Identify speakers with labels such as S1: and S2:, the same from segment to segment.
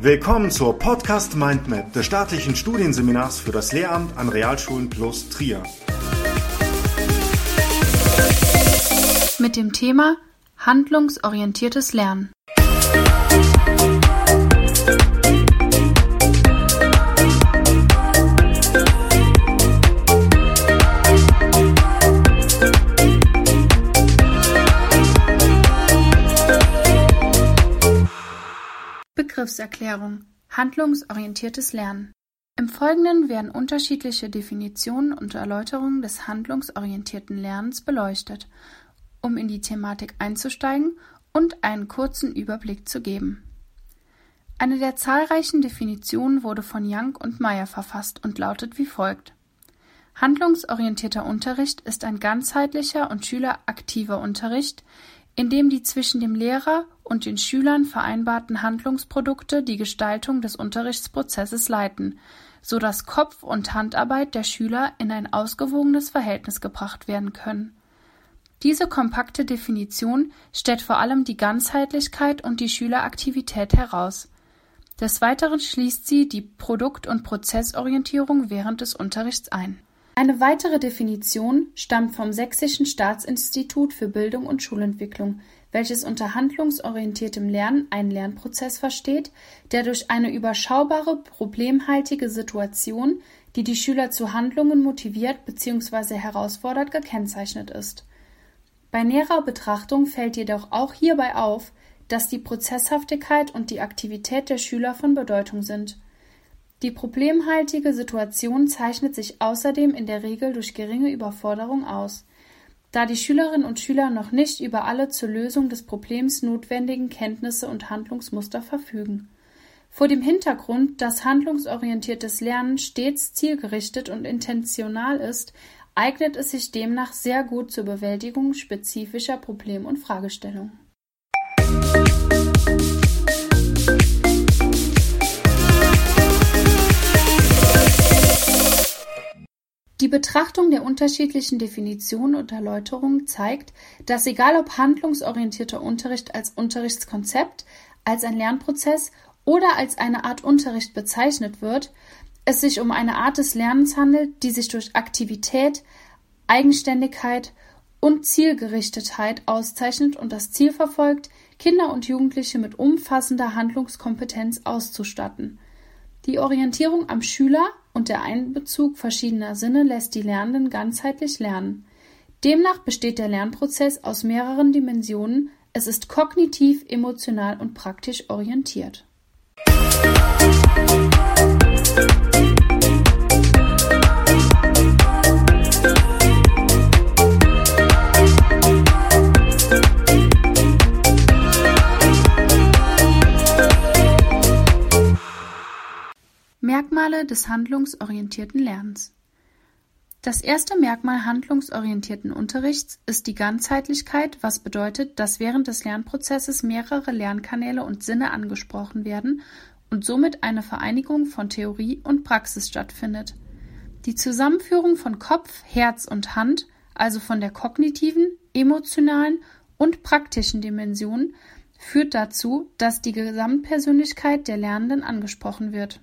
S1: Willkommen zur Podcast Mindmap des staatlichen Studienseminars für das Lehramt an Realschulen plus Trier.
S2: Mit dem Thema Handlungsorientiertes Lernen. Begriffserklärung. Handlungsorientiertes Lernen. Im Folgenden werden unterschiedliche Definitionen und Erläuterungen des handlungsorientierten Lernens beleuchtet, um in die Thematik einzusteigen und einen kurzen Überblick zu geben. Eine der zahlreichen Definitionen wurde von Young und Meyer verfasst und lautet wie folgt. Handlungsorientierter Unterricht ist ein ganzheitlicher und schüleraktiver Unterricht, in dem die zwischen dem Lehrer und den Schülern vereinbarten Handlungsprodukte die Gestaltung des Unterrichtsprozesses leiten, so dass Kopf- und Handarbeit der Schüler in ein ausgewogenes Verhältnis gebracht werden können. Diese kompakte Definition stellt vor allem die Ganzheitlichkeit und die Schüleraktivität heraus. Des Weiteren schließt sie die Produkt- und Prozessorientierung während des Unterrichts ein eine weitere Definition stammt vom Sächsischen Staatsinstitut für Bildung und Schulentwicklung, welches unter handlungsorientiertem Lernen einen Lernprozess versteht, der durch eine überschaubare, problemhaltige Situation, die die Schüler zu Handlungen motiviert bzw. herausfordert, gekennzeichnet ist. Bei näherer Betrachtung fällt jedoch auch hierbei auf, dass die Prozesshaftigkeit und die Aktivität der Schüler von Bedeutung sind die problemhaltige Situation zeichnet sich außerdem in der Regel durch geringe Überforderung aus, da die Schülerinnen und Schüler noch nicht über alle zur Lösung des Problems notwendigen Kenntnisse und Handlungsmuster verfügen. Vor dem Hintergrund, dass handlungsorientiertes Lernen stets zielgerichtet und intentional ist, eignet es sich demnach sehr gut zur Bewältigung spezifischer Problem- und Fragestellungen. Die Betrachtung der unterschiedlichen Definitionen und Erläuterungen zeigt, dass egal ob handlungsorientierter Unterricht als Unterrichtskonzept, als ein Lernprozess oder als eine Art Unterricht bezeichnet wird, es sich um eine Art des Lernens handelt, die sich durch Aktivität, Eigenständigkeit und Zielgerichtetheit auszeichnet und das Ziel verfolgt, Kinder und Jugendliche mit umfassender Handlungskompetenz auszustatten. Die Orientierung am Schüler und der Einbezug verschiedener Sinne lässt die Lernenden ganzheitlich lernen. Demnach besteht der Lernprozess aus mehreren Dimensionen, es ist kognitiv, emotional und praktisch orientiert. Merkmale des handlungsorientierten Lernens Das erste Merkmal handlungsorientierten Unterrichts ist die Ganzheitlichkeit, was bedeutet, dass während des Lernprozesses mehrere Lernkanäle und Sinne angesprochen werden und somit eine Vereinigung von Theorie und Praxis stattfindet. Die Zusammenführung von Kopf, Herz und Hand, also von der kognitiven, emotionalen und praktischen Dimension, führt dazu, dass die Gesamtpersönlichkeit der Lernenden angesprochen wird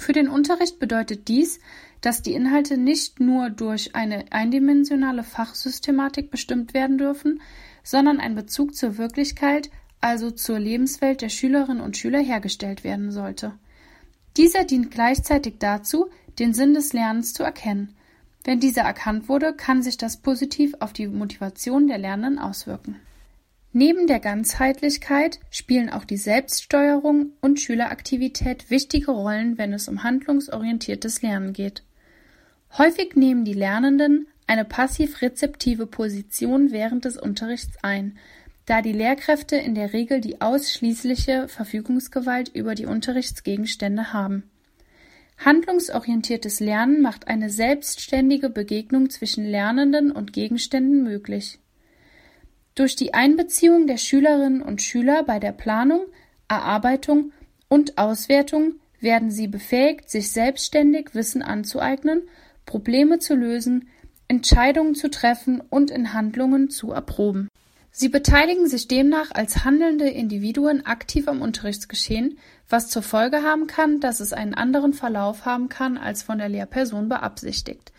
S2: für den Unterricht bedeutet dies, dass die Inhalte nicht nur durch eine eindimensionale Fachsystematik bestimmt werden dürfen, sondern ein Bezug zur Wirklichkeit, also zur Lebenswelt der Schülerinnen und Schüler hergestellt werden sollte. Dieser dient gleichzeitig dazu, den Sinn des Lernens zu erkennen. Wenn dieser erkannt wurde, kann sich das positiv auf die Motivation der Lernenden auswirken Neben der Ganzheitlichkeit spielen auch die Selbststeuerung und Schüleraktivität wichtige Rollen, wenn es um handlungsorientiertes Lernen geht. Häufig nehmen die Lernenden eine passiv-rezeptive Position während des Unterrichts ein, da die Lehrkräfte in der Regel die ausschließliche Verfügungsgewalt über die Unterrichtsgegenstände haben. Handlungsorientiertes Lernen macht eine selbstständige Begegnung zwischen Lernenden und Gegenständen möglich durch die Einbeziehung der Schülerinnen und Schüler bei der Planung, Erarbeitung und Auswertung werden sie befähigt, sich selbstständig Wissen anzueignen, Probleme zu lösen, Entscheidungen zu treffen und in Handlungen zu erproben. Sie beteiligen sich demnach als handelnde Individuen aktiv am Unterrichtsgeschehen, was zur Folge haben kann, dass es einen anderen Verlauf haben kann als von der Lehrperson beabsichtigt.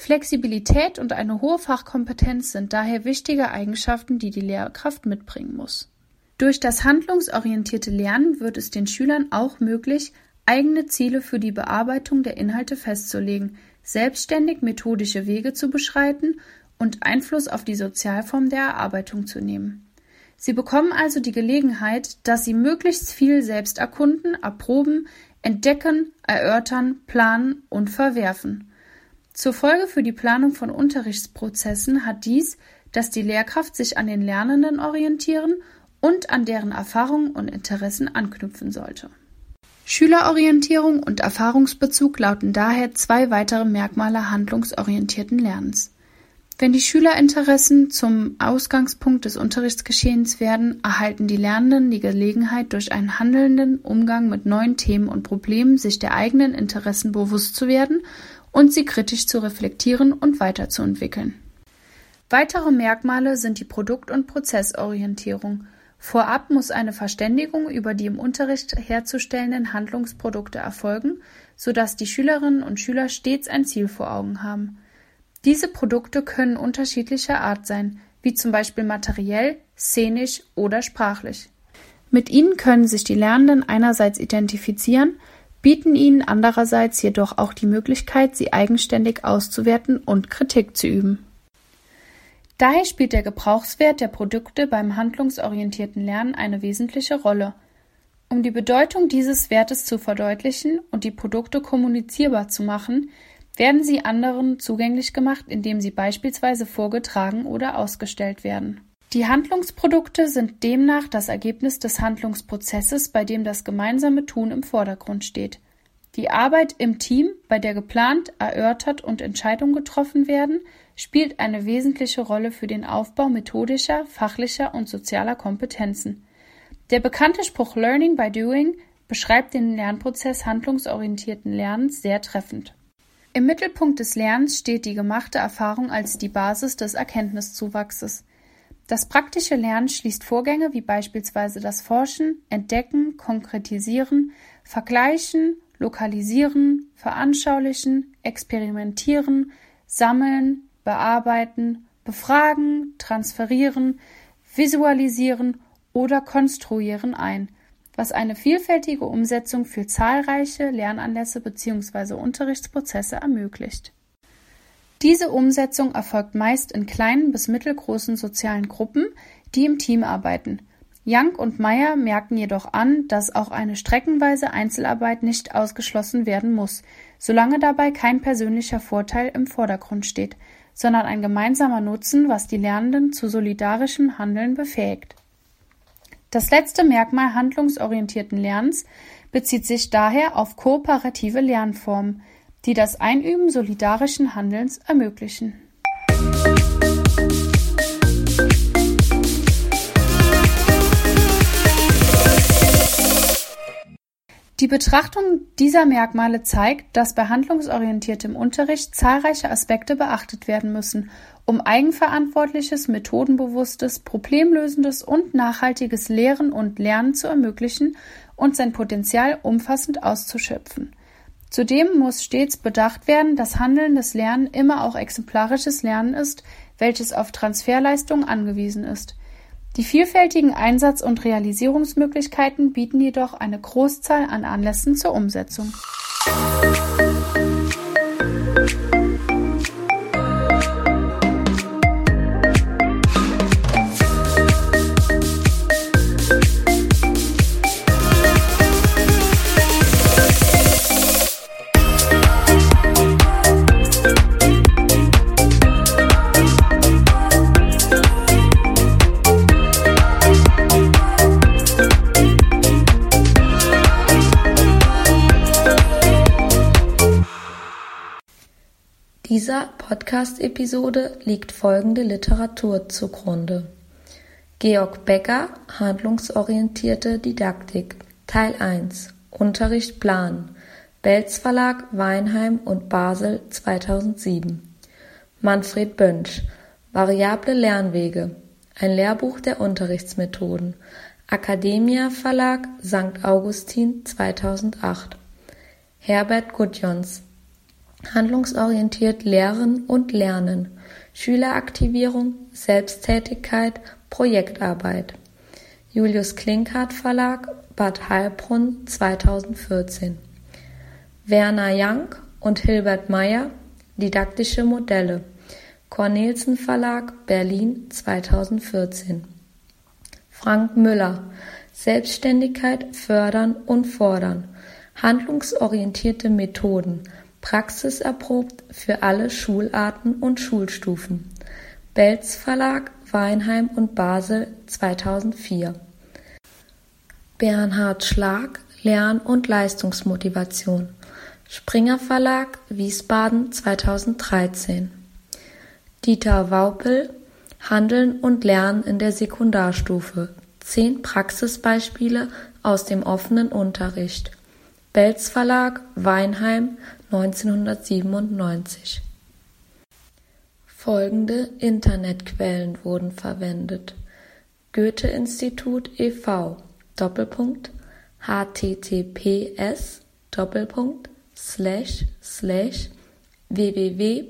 S2: Flexibilität und eine hohe Fachkompetenz sind daher wichtige Eigenschaften, die die Lehrkraft mitbringen muss. Durch das handlungsorientierte Lernen wird es den Schülern auch möglich, eigene Ziele für die Bearbeitung der Inhalte festzulegen, selbstständig methodische Wege zu beschreiten und Einfluss auf die Sozialform der Erarbeitung zu nehmen. Sie bekommen also die Gelegenheit, dass sie möglichst viel selbst erkunden, erproben, entdecken, erörtern, planen und verwerfen. Zur Folge für die Planung von Unterrichtsprozessen hat dies, dass die Lehrkraft sich an den Lernenden orientieren und an deren Erfahrungen und Interessen anknüpfen sollte. Schülerorientierung und Erfahrungsbezug lauten daher zwei weitere Merkmale handlungsorientierten Lernens. Wenn die Schülerinteressen zum Ausgangspunkt des Unterrichtsgeschehens werden, erhalten die Lernenden die Gelegenheit, durch einen handelnden Umgang mit neuen Themen und Problemen sich der eigenen Interessen bewusst zu werden und sie kritisch zu reflektieren und weiterzuentwickeln. Weitere Merkmale sind die Produkt- und Prozessorientierung. Vorab muss eine Verständigung über die im Unterricht herzustellenden Handlungsprodukte erfolgen, sodass die Schülerinnen und Schüler stets ein Ziel vor Augen haben. Diese Produkte können unterschiedlicher Art sein, wie zum Beispiel materiell, szenisch oder sprachlich. Mit ihnen können sich die Lernenden einerseits identifizieren, bieten ihnen andererseits jedoch auch die Möglichkeit, sie eigenständig auszuwerten und Kritik zu üben. Daher spielt der Gebrauchswert der Produkte beim handlungsorientierten Lernen eine wesentliche Rolle. Um die Bedeutung dieses Wertes zu verdeutlichen und die Produkte kommunizierbar zu machen, werden sie anderen zugänglich gemacht, indem sie beispielsweise vorgetragen oder ausgestellt werden. Die Handlungsprodukte sind demnach das Ergebnis des Handlungsprozesses, bei dem das gemeinsame Tun im Vordergrund steht. Die Arbeit im Team, bei der geplant, erörtert und Entscheidungen getroffen werden, spielt eine wesentliche Rolle für den Aufbau methodischer, fachlicher und sozialer Kompetenzen. Der bekannte Spruch Learning by Doing beschreibt den Lernprozess handlungsorientierten Lernens sehr treffend. Im Mittelpunkt des Lernens steht die gemachte Erfahrung als die Basis des Erkenntniszuwachses. Das praktische Lernen schließt Vorgänge wie beispielsweise das Forschen, Entdecken, Konkretisieren, Vergleichen, Lokalisieren, Veranschaulichen, Experimentieren, Sammeln, Bearbeiten, Befragen, Transferieren, Visualisieren oder Konstruieren ein was eine vielfältige Umsetzung für zahlreiche Lernanlässe bzw. Unterrichtsprozesse ermöglicht. Diese Umsetzung erfolgt meist in kleinen bis mittelgroßen sozialen Gruppen, die im Team arbeiten. Young und Meyer merken jedoch an, dass auch eine streckenweise Einzelarbeit nicht ausgeschlossen werden muss, solange dabei kein persönlicher Vorteil im Vordergrund steht, sondern ein gemeinsamer Nutzen, was die Lernenden zu solidarischem Handeln befähigt. Das letzte Merkmal handlungsorientierten Lernens bezieht sich daher auf kooperative Lernformen, die das Einüben solidarischen Handelns ermöglichen. Die Betrachtung dieser Merkmale zeigt, dass bei handlungsorientiertem Unterricht zahlreiche Aspekte beachtet werden müssen, um eigenverantwortliches, methodenbewusstes, problemlösendes und nachhaltiges Lehren und Lernen zu ermöglichen und sein Potenzial umfassend auszuschöpfen. Zudem muss stets bedacht werden, dass handelndes Lernen immer auch exemplarisches Lernen ist, welches auf Transferleistung angewiesen ist. Die vielfältigen Einsatz- und Realisierungsmöglichkeiten bieten jedoch eine Großzahl an Anlässen zur Umsetzung.
S3: Dieser Podcast-Episode liegt folgende Literatur zugrunde: Georg Becker Handlungsorientierte Didaktik Teil 1 Unterricht planen Belz Verlag Weinheim und Basel 2007 Manfred Bönsch Variable Lernwege ein Lehrbuch der Unterrichtsmethoden. Academia Verlag, St. Augustin 2008. Herbert Gudjons. Handlungsorientiert Lehren und Lernen. Schüleraktivierung, Selbsttätigkeit, Projektarbeit. Julius Klinkhardt Verlag, Bad Heilbrunn 2014. Werner Young und Hilbert Meyer, Didaktische Modelle. Cornelsen Verlag, Berlin 2014. Frank Müller, Selbstständigkeit fördern und fordern. Handlungsorientierte Methoden, praxiserprobt für alle Schularten und Schulstufen. Belz Verlag, Weinheim und Basel 2004. Bernhard Schlag, Lern- und Leistungsmotivation. Springer Verlag, Wiesbaden 2013. Dieter Waupel, Handeln und Lernen in der Sekundarstufe. Zehn Praxisbeispiele aus dem offenen Unterricht. Belz Verlag, Weinheim 1997. Folgende Internetquellen wurden verwendet: Goethe-Institut e.V. Doppelpunkt https Doppelpunkt slash slash www.goethe.de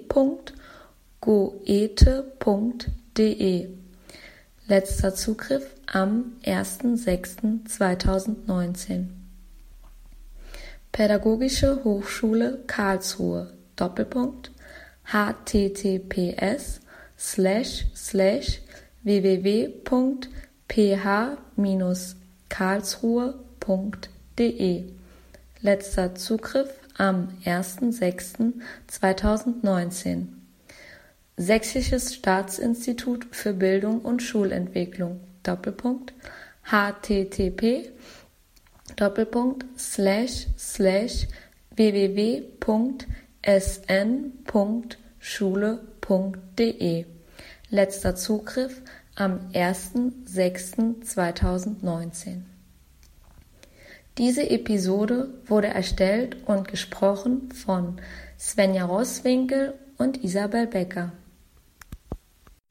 S3: Letzter Zugriff am 01.06.2019 Pädagogische Hochschule Karlsruhe. Doppelpunkt. Https slash slash www.ph-karlsruhe.de Letzter Zugriff am 01.06.2019 Sächsisches Staatsinstitut für Bildung und Schulentwicklung. Doppelpunkt. Http Doppelpunkt slash slash www.sn.schule.de Letzter Zugriff am 01.06.2019 Diese Episode wurde erstellt und gesprochen von Svenja Rosswinkel und Isabel Becker.